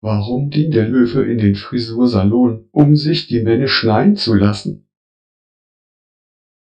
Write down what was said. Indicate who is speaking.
Speaker 1: Warum ging der Löwe in den Frisursalon, um sich die Männer schneiden zu lassen?